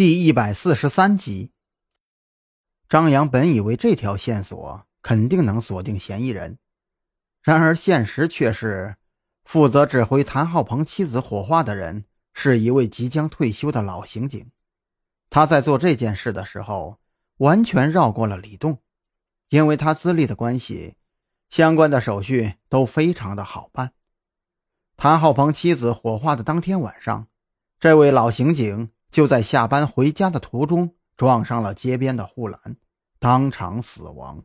第一百四十三集，张扬本以为这条线索肯定能锁定嫌疑人，然而现实却是，负责指挥谭浩鹏妻子火化的人是一位即将退休的老刑警。他在做这件事的时候，完全绕过了李栋，因为他资历的关系，相关的手续都非常的好办。谭浩鹏妻子火化的当天晚上，这位老刑警。就在下班回家的途中，撞上了街边的护栏，当场死亡。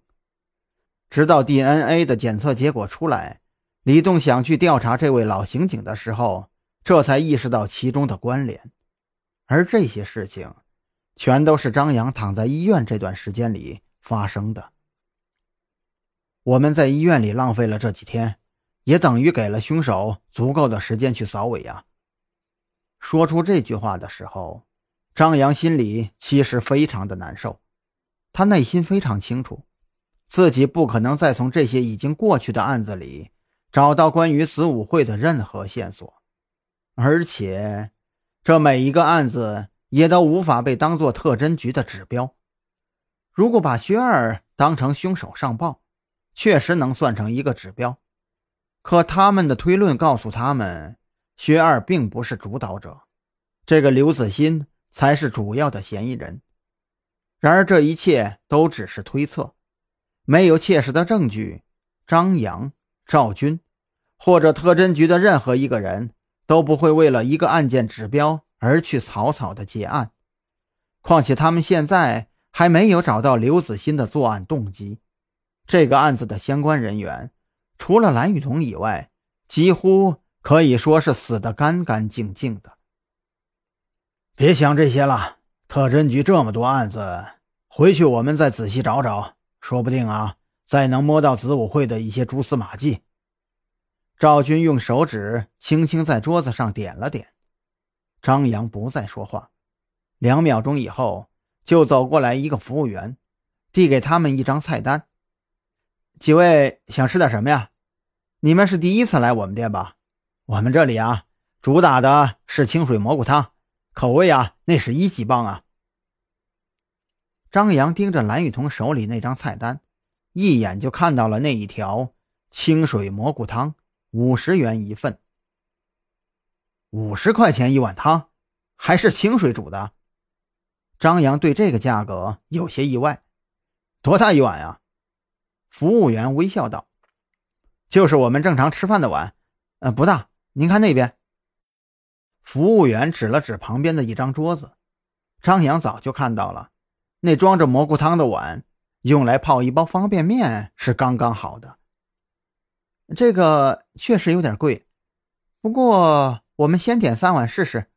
直到 DNA 的检测结果出来，李栋想去调查这位老刑警的时候，这才意识到其中的关联。而这些事情，全都是张扬躺在医院这段时间里发生的。我们在医院里浪费了这几天，也等于给了凶手足够的时间去扫尾啊。说出这句话的时候，张扬心里其实非常的难受。他内心非常清楚，自己不可能再从这些已经过去的案子里找到关于子午会的任何线索，而且这每一个案子也都无法被当做特侦局的指标。如果把薛二当成凶手上报，确实能算成一个指标，可他们的推论告诉他们。薛二并不是主导者，这个刘子欣才是主要的嫌疑人。然而，这一切都只是推测，没有切实的证据。张扬、赵军，或者特侦局的任何一个人都不会为了一个案件指标而去草草的结案。况且，他们现在还没有找到刘子欣的作案动机。这个案子的相关人员，除了蓝雨桐以外，几乎。可以说是死得干干净净的。别想这些了，特侦局这么多案子，回去我们再仔细找找，说不定啊，再能摸到子午会的一些蛛丝马迹。赵军用手指轻轻在桌子上点了点，张扬不再说话。两秒钟以后，就走过来一个服务员，递给他们一张菜单：“几位想吃点什么呀？你们是第一次来我们店吧？”我们这里啊，主打的是清水蘑菇汤，口味啊，那是一级棒啊！张扬盯着蓝雨桐手里那张菜单，一眼就看到了那一条清水蘑菇汤，五十元一份，五十块钱一碗汤，还是清水煮的。张扬对这个价格有些意外。多大一碗呀？服务员微笑道：“就是我们正常吃饭的碗，呃，不大。”您看那边，服务员指了指旁边的一张桌子，张扬早就看到了，那装着蘑菇汤的碗，用来泡一包方便面是刚刚好的。这个确实有点贵，不过我们先点三碗试试。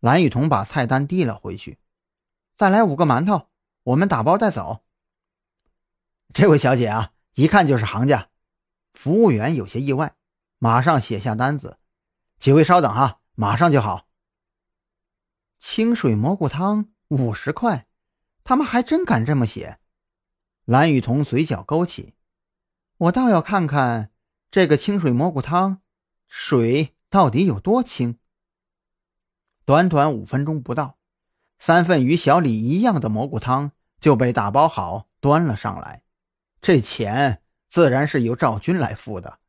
蓝雨桐把菜单递了回去，再来五个馒头，我们打包带走。这位小姐啊，一看就是行家。服务员有些意外。马上写下单子，几位稍等哈，马上就好。清水蘑菇汤五十块，他们还真敢这么写。蓝雨桐嘴角勾起，我倒要看看这个清水蘑菇汤水到底有多清。短短五分钟不到，三份与小李一样的蘑菇汤就被打包好端了上来，这钱自然是由赵军来付的。